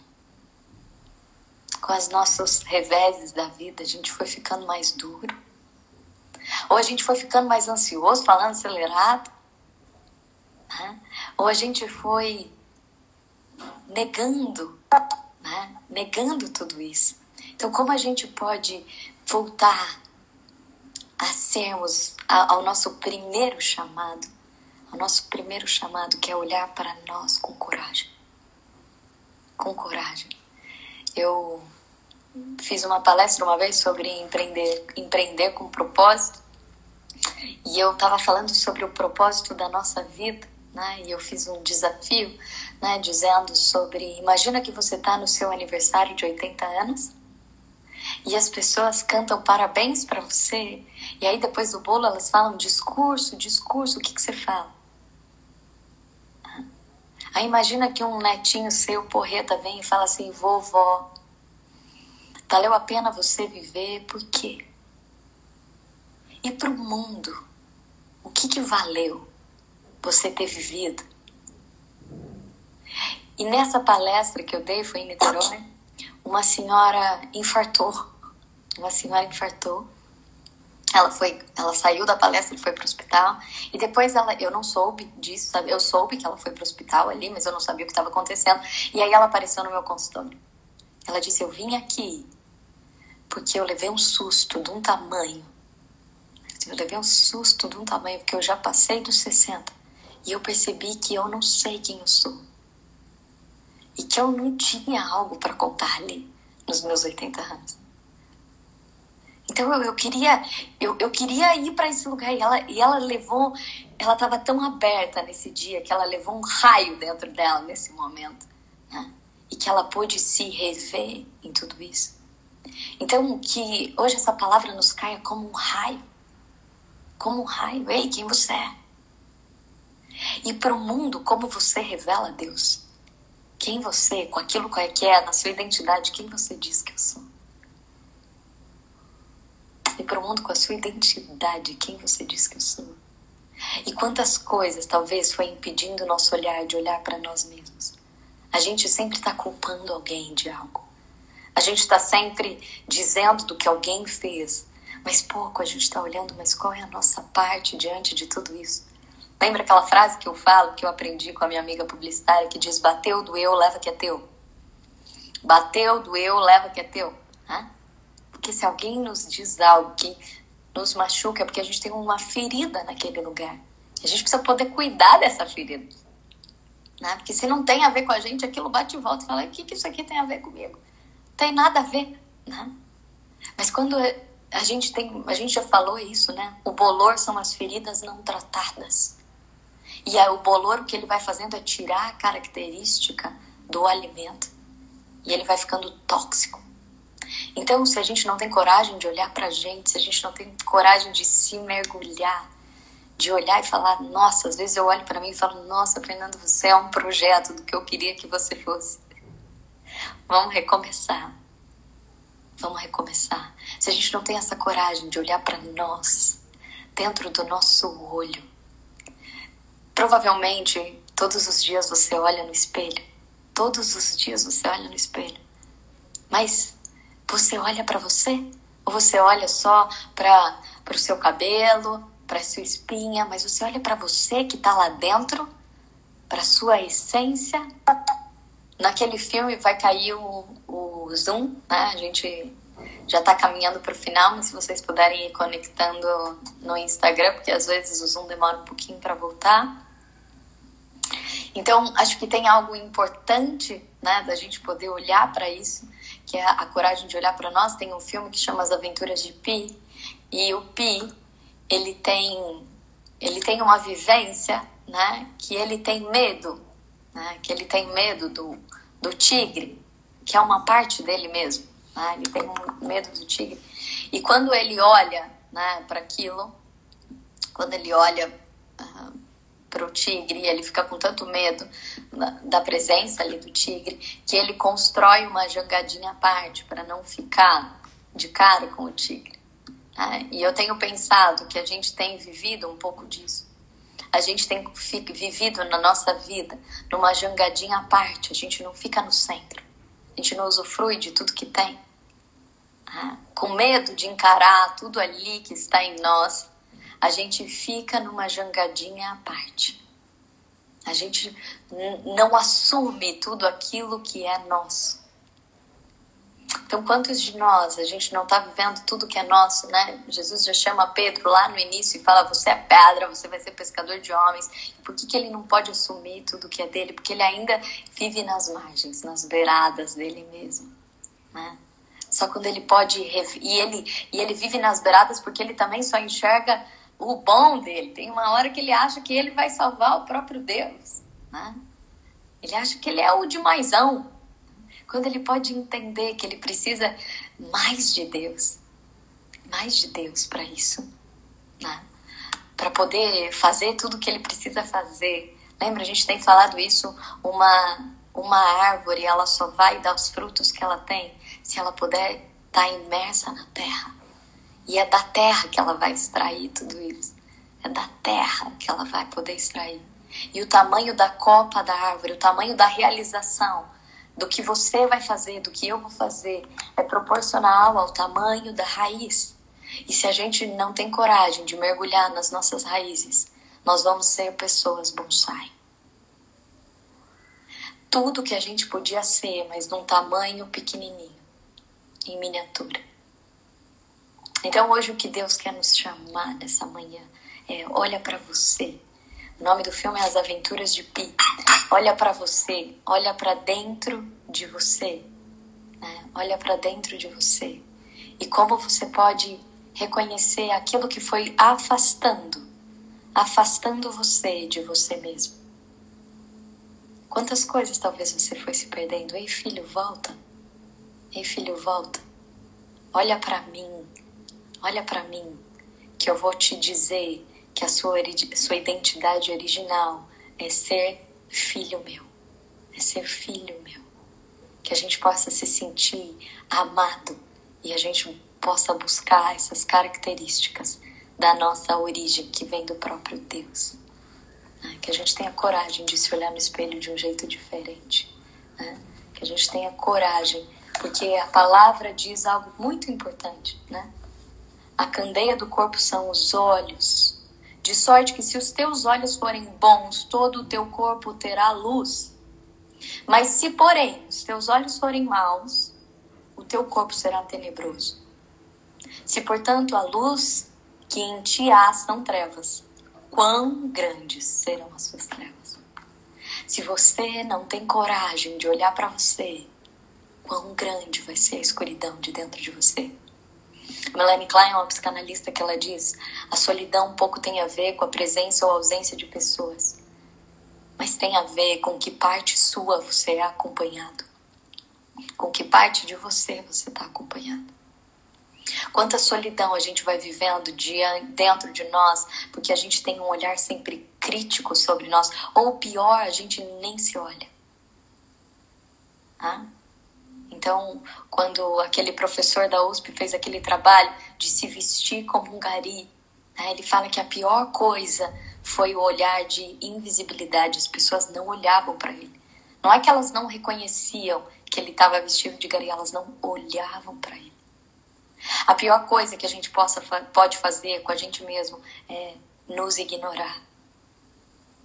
com os nossos reveses da vida, a gente foi ficando mais duro. Ou a gente foi ficando mais ansioso, falando acelerado. Né? Ou a gente foi negando, né? negando tudo isso. Então, como a gente pode voltar a sermos ao nosso primeiro chamado, ao nosso primeiro chamado, que é olhar para nós com coragem? Com coragem. Eu fiz uma palestra uma vez sobre empreender, empreender com propósito. E eu estava falando sobre o propósito da nossa vida, né? E eu fiz um desafio, né, dizendo sobre, imagina que você está no seu aniversário de 80 anos e as pessoas cantam parabéns para você. E aí depois do bolo elas falam discurso, discurso, o que que você fala? Aí imagina que um netinho seu, porreta, vem e fala assim, vovó, Valeu a pena você viver, por quê? E para o mundo, o que, que valeu você ter vivido? E nessa palestra que eu dei, foi em Niterói, uma senhora infartou. Uma senhora infartou. Ela foi, ela saiu da palestra e foi para o hospital. E depois ela, eu não soube disso, sabe? Eu soube que ela foi para o hospital ali, mas eu não sabia o que estava acontecendo. E aí ela apareceu no meu consultório. Ela disse: Eu vim aqui porque eu levei um susto de um tamanho. Eu levei um susto de um tamanho, porque eu já passei dos 60 e eu percebi que eu não sei quem eu sou. E que eu não tinha algo para contar ali nos meus 80 anos. Então eu, eu queria eu, eu queria ir para esse lugar e ela, e ela levou, ela estava tão aberta nesse dia que ela levou um raio dentro dela nesse momento. Né? E que ela pôde se rever em tudo isso. Então, que hoje essa palavra nos caia como um raio. Como um raio. Ei, quem você é? E para o mundo, como você revela Deus? Quem você, com aquilo que é, na sua identidade, quem você diz que eu sou? E para o mundo, com a sua identidade, quem você diz que eu sou? E quantas coisas talvez foi impedindo o nosso olhar de olhar para nós mesmos? A gente sempre está culpando alguém de algo. A gente está sempre dizendo do que alguém fez, mas pouco a gente está olhando, mas qual é a nossa parte diante de tudo isso? Lembra aquela frase que eu falo, que eu aprendi com a minha amiga publicitária, que diz: bateu, doeu, leva que é teu. Bateu, doeu, leva que é teu. Porque se alguém nos diz algo que nos machuca, é porque a gente tem uma ferida naquele lugar. A gente precisa poder cuidar dessa ferida. Né? Porque se não tem a ver com a gente, aquilo bate e volta e fala: o que, que isso aqui tem a ver comigo? tem nada a ver, né? Mas quando a gente tem, a gente já falou isso, né? O bolor são as feridas não tratadas. E aí, o bolor o que ele vai fazendo é tirar a característica do alimento. e ele vai ficando tóxico. Então, se a gente não tem coragem de olhar pra gente, se a gente não tem coragem de se mergulhar, de olhar e falar, nossa, às vezes eu olho para mim e falo, nossa, Fernando, você é um projeto do que eu queria que você fosse. Vamos recomeçar. Vamos recomeçar. Se a gente não tem essa coragem de olhar para nós, dentro do nosso olho, provavelmente todos os dias você olha no espelho. Todos os dias você olha no espelho. Mas você olha para você? Ou você olha só para o seu cabelo, para sua espinha, mas você olha para você que está lá dentro, para sua essência. Naquele filme vai cair o, o zoom, né? A gente já está caminhando para o final, mas se vocês puderem ir conectando no Instagram, porque às vezes o zoom demora um pouquinho para voltar. Então, acho que tem algo importante, né, da gente poder olhar para isso, que é a coragem de olhar para nós. Tem um filme que chama As Aventuras de Pi, e o Pi ele tem ele tem uma vivência, né? Que ele tem medo, né? Que ele tem medo do, do tigre, que é uma parte dele mesmo, né? Ele tem um medo do tigre. E quando ele olha, né? Para aquilo, quando ele olha uh, para o tigre, ele fica com tanto medo da, presença ali do tigre que ele constrói uma jangadinha à parte para não ficar de cara com o tigre. Né? E eu tenho pensado que a gente tem vivido um pouco disso. A gente tem vivido na nossa vida numa jangadinha à parte, a gente não fica no centro. A gente não usufrui de tudo que tem. Né? Com medo de encarar tudo ali que está em nós, a gente fica numa jangadinha à parte. A gente não assume tudo aquilo que é nosso. Então, quantos de nós a gente não está vivendo tudo que é nosso, né? Jesus já chama Pedro lá no início e fala: Você é pedra, você vai ser pescador de homens. Por que, que ele não pode assumir tudo que é dele? Porque ele ainda vive nas margens, nas beiradas dele mesmo, né? Só quando ele pode. E ele, e ele vive nas beiradas porque ele também só enxerga o bom dele. Tem uma hora que ele acha que ele vai salvar o próprio Deus, né? Ele acha que ele é o de maisão, quando ele pode entender que ele precisa mais de Deus, mais de Deus para isso, né? para poder fazer tudo o que ele precisa fazer. Lembra, a gente tem falado isso, uma, uma árvore, ela só vai dar os frutos que ela tem se ela puder estar tá imersa na terra. E é da terra que ela vai extrair tudo isso. É da terra que ela vai poder extrair. E o tamanho da copa da árvore, o tamanho da realização do que você vai fazer, do que eu vou fazer, é proporcional ao tamanho da raiz. E se a gente não tem coragem de mergulhar nas nossas raízes, nós vamos ser pessoas bonsai. Tudo que a gente podia ser, mas num tamanho pequenininho, em miniatura. Então hoje o que Deus quer nos chamar nessa manhã é olha para você o nome do filme é As Aventuras de Pi. Olha para você, olha para dentro de você, né? olha para dentro de você e como você pode reconhecer aquilo que foi afastando, afastando você de você mesmo. Quantas coisas talvez você foi se perdendo? Ei, filho, volta. Ei, filho, volta. Olha para mim. Olha para mim, que eu vou te dizer que a sua, sua identidade original é ser filho meu, é ser filho meu. Que a gente possa se sentir amado e a gente possa buscar essas características da nossa origem que vem do próprio Deus. Né? Que a gente tenha coragem de se olhar no espelho de um jeito diferente. Né? Que a gente tenha coragem, porque a palavra diz algo muito importante, né? A candeia do corpo são os olhos, de sorte que se os teus olhos forem bons, todo o teu corpo terá luz. Mas se, porém, os teus olhos forem maus, o teu corpo será tenebroso. Se, portanto, a luz que em ti há são trevas, quão grandes serão as suas trevas? Se você não tem coragem de olhar para você, quão grande vai ser a escuridão de dentro de você? Melanie Klein é uma psicanalista que ela diz: a solidão pouco tem a ver com a presença ou ausência de pessoas, mas tem a ver com que parte sua você é acompanhado. Com que parte de você você está acompanhando? Quanta solidão a gente vai vivendo dentro de nós, porque a gente tem um olhar sempre crítico sobre nós, ou pior, a gente nem se olha. Ah? Então, quando aquele professor da USP fez aquele trabalho de se vestir como um gari, né, ele fala que a pior coisa foi o olhar de invisibilidade. As pessoas não olhavam para ele. Não é que elas não reconheciam que ele estava vestido de gari, elas não olhavam para ele. A pior coisa que a gente possa, pode fazer com a gente mesmo é nos ignorar,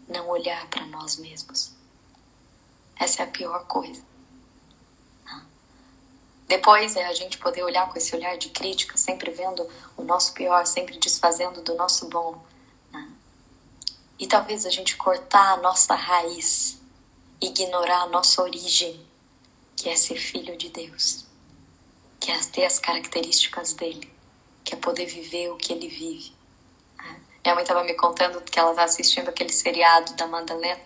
não olhar para nós mesmos. Essa é a pior coisa. Depois é a gente poder olhar com esse olhar de crítica, sempre vendo o nosso pior, sempre desfazendo do nosso bom. Né? E talvez a gente cortar a nossa raiz, ignorar a nossa origem, que é ser filho de Deus, que é ter as características dele, que é poder viver o que ele vive. Né? Minha mãe estava me contando que ela está assistindo aquele seriado da Madalena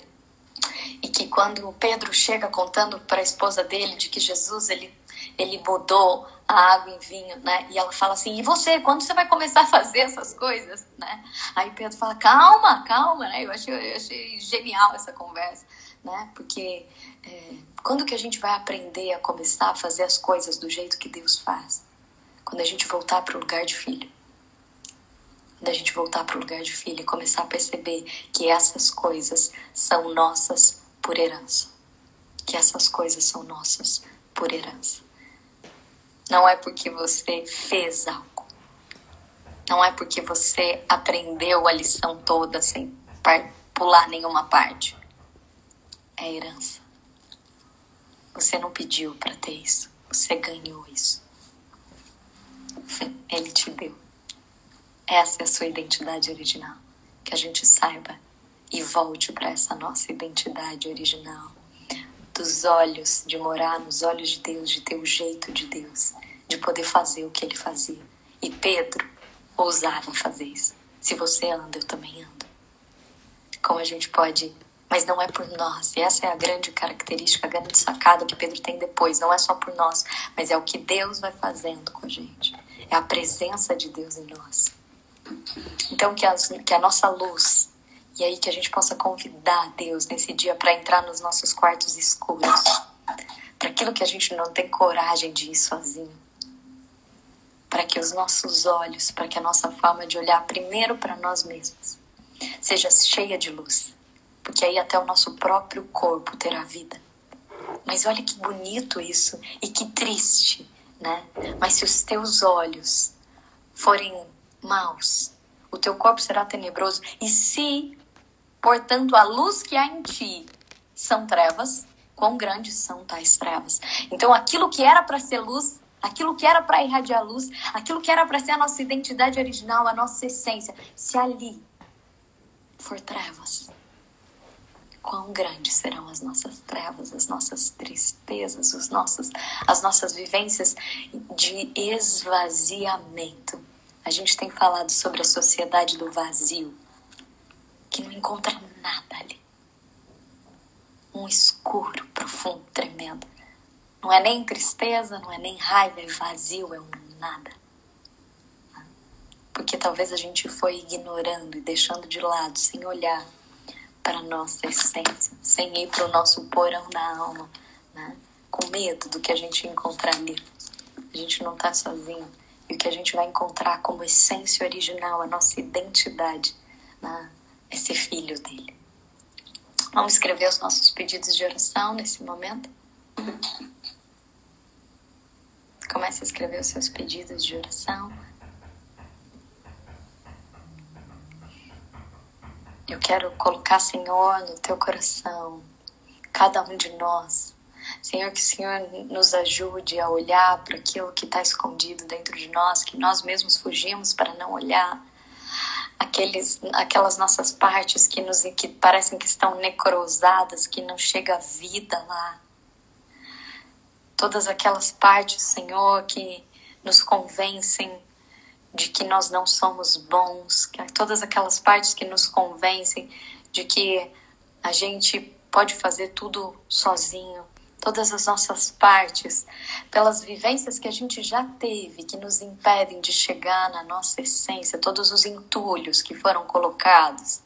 e que quando Pedro chega contando para a esposa dele de que Jesus ele ele mudou a água em vinho, né? E ela fala assim: "E você, quando você vai começar a fazer essas coisas?", né? Aí Pedro fala: "Calma, calma", né? Eu achei, eu achei genial essa conversa, né? Porque é, quando que a gente vai aprender a começar a fazer as coisas do jeito que Deus faz? Quando a gente voltar para o lugar de filho. Quando a gente voltar para o lugar de filho e começar a perceber que essas coisas são nossas por herança. Que essas coisas são nossas por herança. Não é porque você fez algo. Não é porque você aprendeu a lição toda sem pular nenhuma parte. É herança. Você não pediu para ter isso. Você ganhou isso. Ele te deu. Essa é a sua identidade original. Que a gente saiba e volte para essa nossa identidade original dos olhos, de morar nos olhos de Deus, de ter o jeito de Deus, de poder fazer o que ele fazia. E Pedro ousava fazer isso. Se você anda, eu também ando. Como a gente pode. Mas não é por nós. E essa é a grande característica, a grande sacada que Pedro tem depois. Não é só por nós, mas é o que Deus vai fazendo com a gente. É a presença de Deus em nós. Então, que, que a nossa luz e aí que a gente possa convidar Deus nesse dia para entrar nos nossos quartos escuros, para aquilo que a gente não tem coragem de ir sozinho, para que os nossos olhos, para que a nossa forma de olhar primeiro para nós mesmos seja cheia de luz, porque aí até o nosso próprio corpo terá vida. Mas olha que bonito isso e que triste, né? Mas se os teus olhos forem maus, o teu corpo será tenebroso. E se Portanto, a luz que há em ti são trevas, quão grandes são tais trevas. Então, aquilo que era para ser luz, aquilo que era para irradiar luz, aquilo que era para ser a nossa identidade original, a nossa essência, se ali for trevas, quão grandes serão as nossas trevas, as nossas tristezas, os nossos, as nossas vivências de esvaziamento. A gente tem falado sobre a sociedade do vazio que não encontra nada ali. Um escuro profundo, tremendo. Não é nem tristeza, não é nem raiva, é vazio, é um nada. Porque talvez a gente foi ignorando e deixando de lado, sem olhar para a nossa essência, sem ir para o nosso porão da alma, né? com medo do que a gente encontrar ali. A gente não está sozinho. E o que a gente vai encontrar como essência original, a nossa identidade, né? É ser filho dele. Vamos escrever os nossos pedidos de oração nesse momento? Comece a escrever os seus pedidos de oração. Eu quero colocar, Senhor, no teu coração, cada um de nós. Senhor, que o Senhor nos ajude a olhar para aquilo que está escondido dentro de nós, que nós mesmos fugimos para não olhar aqueles, aquelas nossas partes que, nos, que parecem que estão necrosadas, que não chega vida lá. Todas aquelas partes, Senhor, que nos convencem de que nós não somos bons, que todas aquelas partes que nos convencem de que a gente pode fazer tudo sozinho, todas as nossas partes, pelas vivências que a gente já teve, que nos impedem de chegar na nossa essência, todos os entulhos que foram colocados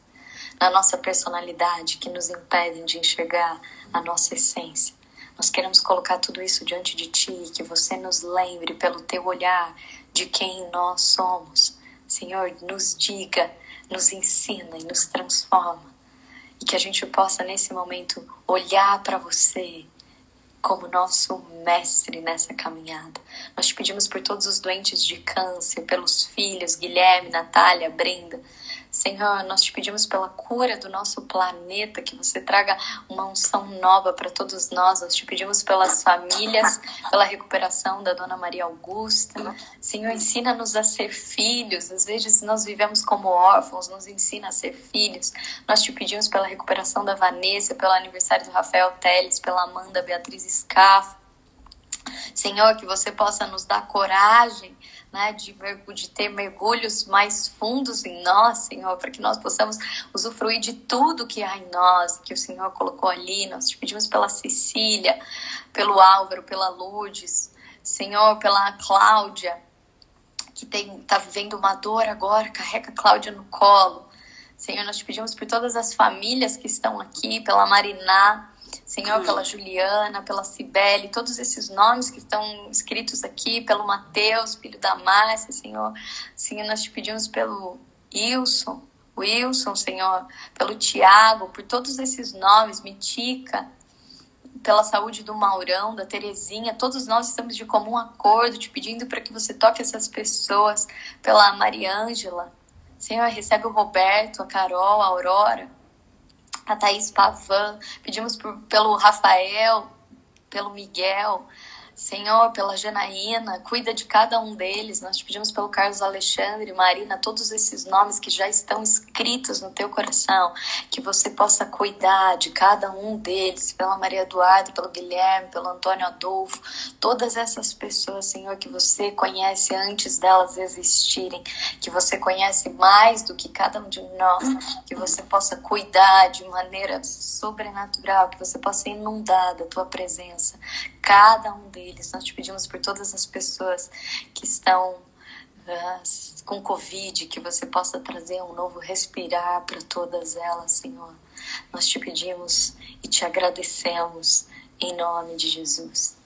na nossa personalidade, que nos impedem de enxergar a nossa essência. Nós queremos colocar tudo isso diante de Ti, que você nos lembre pelo Teu olhar de quem nós somos. Senhor, nos diga, nos ensina e nos transforma. E que a gente possa, nesse momento, olhar para você como nosso mestre nessa caminhada. Nós te pedimos por todos os doentes de câncer, pelos filhos, Guilherme, Natália, Brenda, Senhor, nós te pedimos pela cura do nosso planeta, que você traga uma unção nova para todos nós. Nós te pedimos pelas famílias, pela recuperação da Dona Maria Augusta. Senhor, ensina-nos a ser filhos. Às vezes nós vivemos como órfãos, nos ensina a ser filhos. Nós te pedimos pela recuperação da Vanessa, pelo aniversário do Rafael Teles, pela Amanda Beatriz Scaff. Senhor, que você possa nos dar coragem né, de, de ter mergulhos mais fundos em nós, Senhor, para que nós possamos usufruir de tudo que há em nós, que o Senhor colocou ali. Nós te pedimos pela Cecília, pelo Álvaro, pela Lourdes, Senhor, pela Cláudia, que está vivendo uma dor agora, carrega a Cláudia no colo. Senhor, nós te pedimos por todas as famílias que estão aqui, pela Mariná, Senhor, pela Juliana, pela Cibele, todos esses nomes que estão escritos aqui, pelo Mateus, filho da Márcia, Senhor. Senhor, nós te pedimos pelo Wilson, Wilson, Senhor, pelo Tiago, por todos esses nomes, Mitica, pela saúde do Maurão, da Terezinha, todos nós estamos de comum acordo, te pedindo para que você toque essas pessoas, pela Mariângela. Senhor, recebe o Roberto, a Carol, a Aurora a Thaís Pavan, pedimos por, pelo Rafael, pelo Miguel, Senhor, pela Janaína, cuida de cada um deles. Nós te pedimos pelo Carlos Alexandre, Marina, todos esses nomes que já estão escritos no teu coração, que você possa cuidar de cada um deles, pela Maria Eduardo, pelo Guilherme, pelo Antônio Adolfo, todas essas pessoas, Senhor, que você conhece antes delas existirem, que você conhece mais do que cada um de nós, que você possa cuidar de maneira sobrenatural, que você possa inundar da tua presença cada um deles. Nós te pedimos por todas as pessoas que estão com Covid, que você possa trazer um novo respirar para todas elas, Senhor. Nós te pedimos e te agradecemos em nome de Jesus.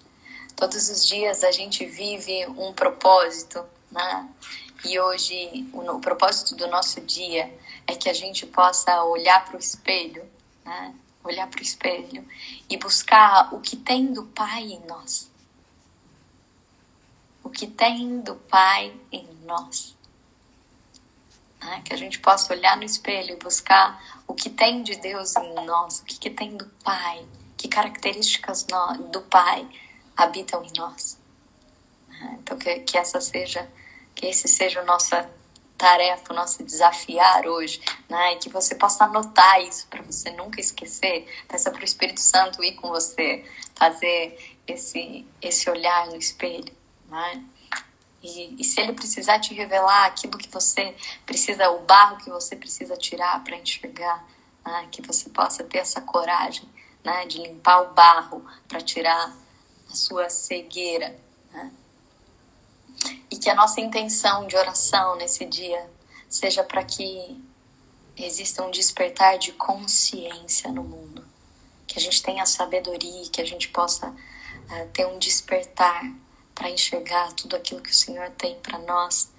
Todos os dias a gente vive um propósito, né? E hoje o propósito do nosso dia é que a gente possa olhar para o espelho, né? Olhar para o espelho e buscar o que tem do Pai em nós. O que tem do Pai em nós. Né? Que a gente possa olhar no espelho e buscar o que tem de Deus em nós, o que, que tem do Pai, que características do Pai habitam em nós. Né? Então, que, que essa seja, que esse seja o nosso tarefa, o nosso desafiar hoje, né? E que você possa anotar isso para você nunca esquecer. Peça para o Espírito Santo ir com você, fazer esse, esse olhar no espelho, né? E, e se ele precisar te revelar aquilo que você precisa, o barro que você precisa tirar para enxergar, né? que você possa ter essa coragem né? de limpar o barro para tirar a sua cegueira. Né? E que a nossa intenção de oração nesse dia seja para que exista um despertar de consciência no mundo. Que a gente tenha sabedoria, que a gente possa uh, ter um despertar para enxergar tudo aquilo que o Senhor tem para nós.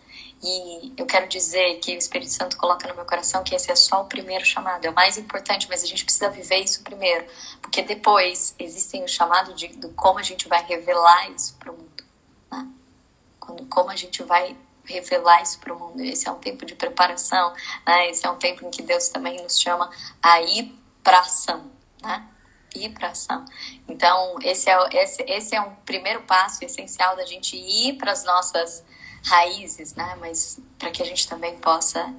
E eu quero dizer que o Espírito Santo coloca no meu coração que esse é só o primeiro chamado, é o mais importante, mas a gente precisa viver isso primeiro, porque depois existem o chamado de, de como a gente vai revelar isso para o mundo. Né? Quando, como a gente vai revelar isso para o mundo. Esse é um tempo de preparação, né? Esse é um tempo em que Deus também nos chama a ir para ação, né? Ir para ação. Então, esse é, esse, esse é um primeiro passo essencial da gente ir para as nossas raízes, né? Mas para que a gente também possa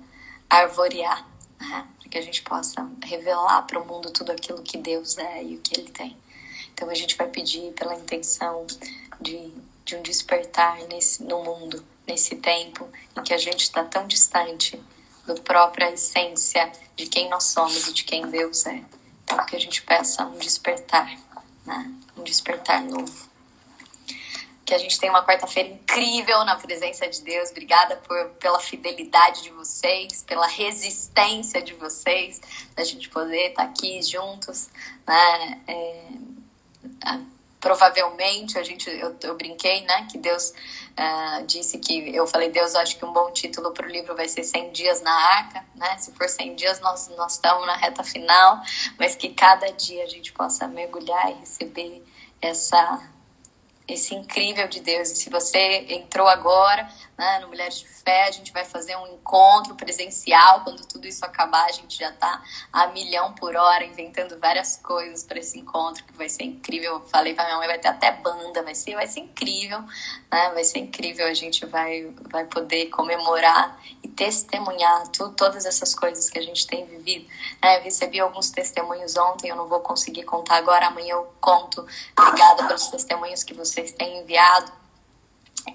arvorear, né? Para que a gente possa revelar para o mundo tudo aquilo que Deus é e o que Ele tem. Então, a gente vai pedir pela intenção de de um despertar nesse, no mundo, nesse tempo em que a gente está tão distante da própria essência de quem nós somos e de quem Deus é. Então, que a gente peça um despertar, né? um despertar novo. Que a gente tenha uma quarta-feira incrível na presença de Deus. Obrigada por, pela fidelidade de vocês, pela resistência de vocês, da gente poder estar aqui juntos, né? É, provavelmente a gente eu, eu brinquei né que Deus uh, disse que eu falei Deus acho que um bom título para o livro vai ser 100 dias na arca né se for 100 dias nós nós estamos na reta final mas que cada dia a gente possa mergulhar e receber essa esse incrível de Deus. E se você entrou agora né, no Mulheres de Fé, a gente vai fazer um encontro presencial. Quando tudo isso acabar, a gente já está a milhão por hora inventando várias coisas para esse encontro, que vai ser incrível. Eu falei para minha mãe, vai ter até banda, vai ser, vai ser incrível, né? Vai ser incrível. A gente vai, vai poder comemorar e testemunhar tu, todas essas coisas que a gente tem vivido. Né? Eu recebi alguns testemunhos ontem, eu não vou conseguir contar agora, amanhã eu conto. Obrigada pelos testemunhos que você vocês têm enviado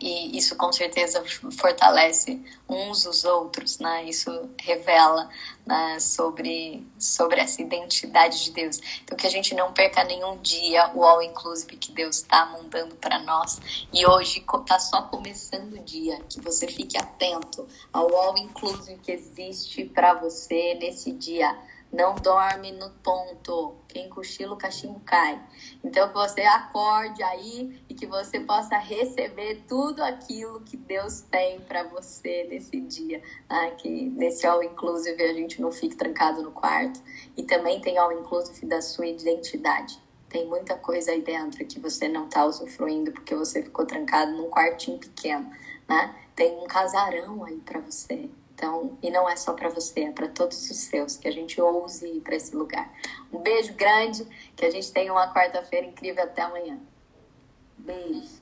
e isso com certeza fortalece uns os outros, né? Isso revela né, sobre, sobre essa identidade de Deus. Então que a gente não perca nenhum dia o all inclusive que Deus está mandando para nós. E hoje está só começando o dia. Que você fique atento ao all inclusive que existe para você nesse dia não dorme no ponto. Quem cochila, o cachimbo cai. Então, que você acorde aí e que você possa receber tudo aquilo que Deus tem para você nesse dia. Né? Que nesse All Inclusive a gente não fique trancado no quarto. E também tem All Inclusive da sua identidade. Tem muita coisa aí dentro que você não está usufruindo porque você ficou trancado num quartinho pequeno, né? Tem um casarão aí para você então, e não é só para você, é para todos os seus, que a gente ouse ir para esse lugar. Um beijo grande, que a gente tenha uma quarta-feira incrível até amanhã. Beijo.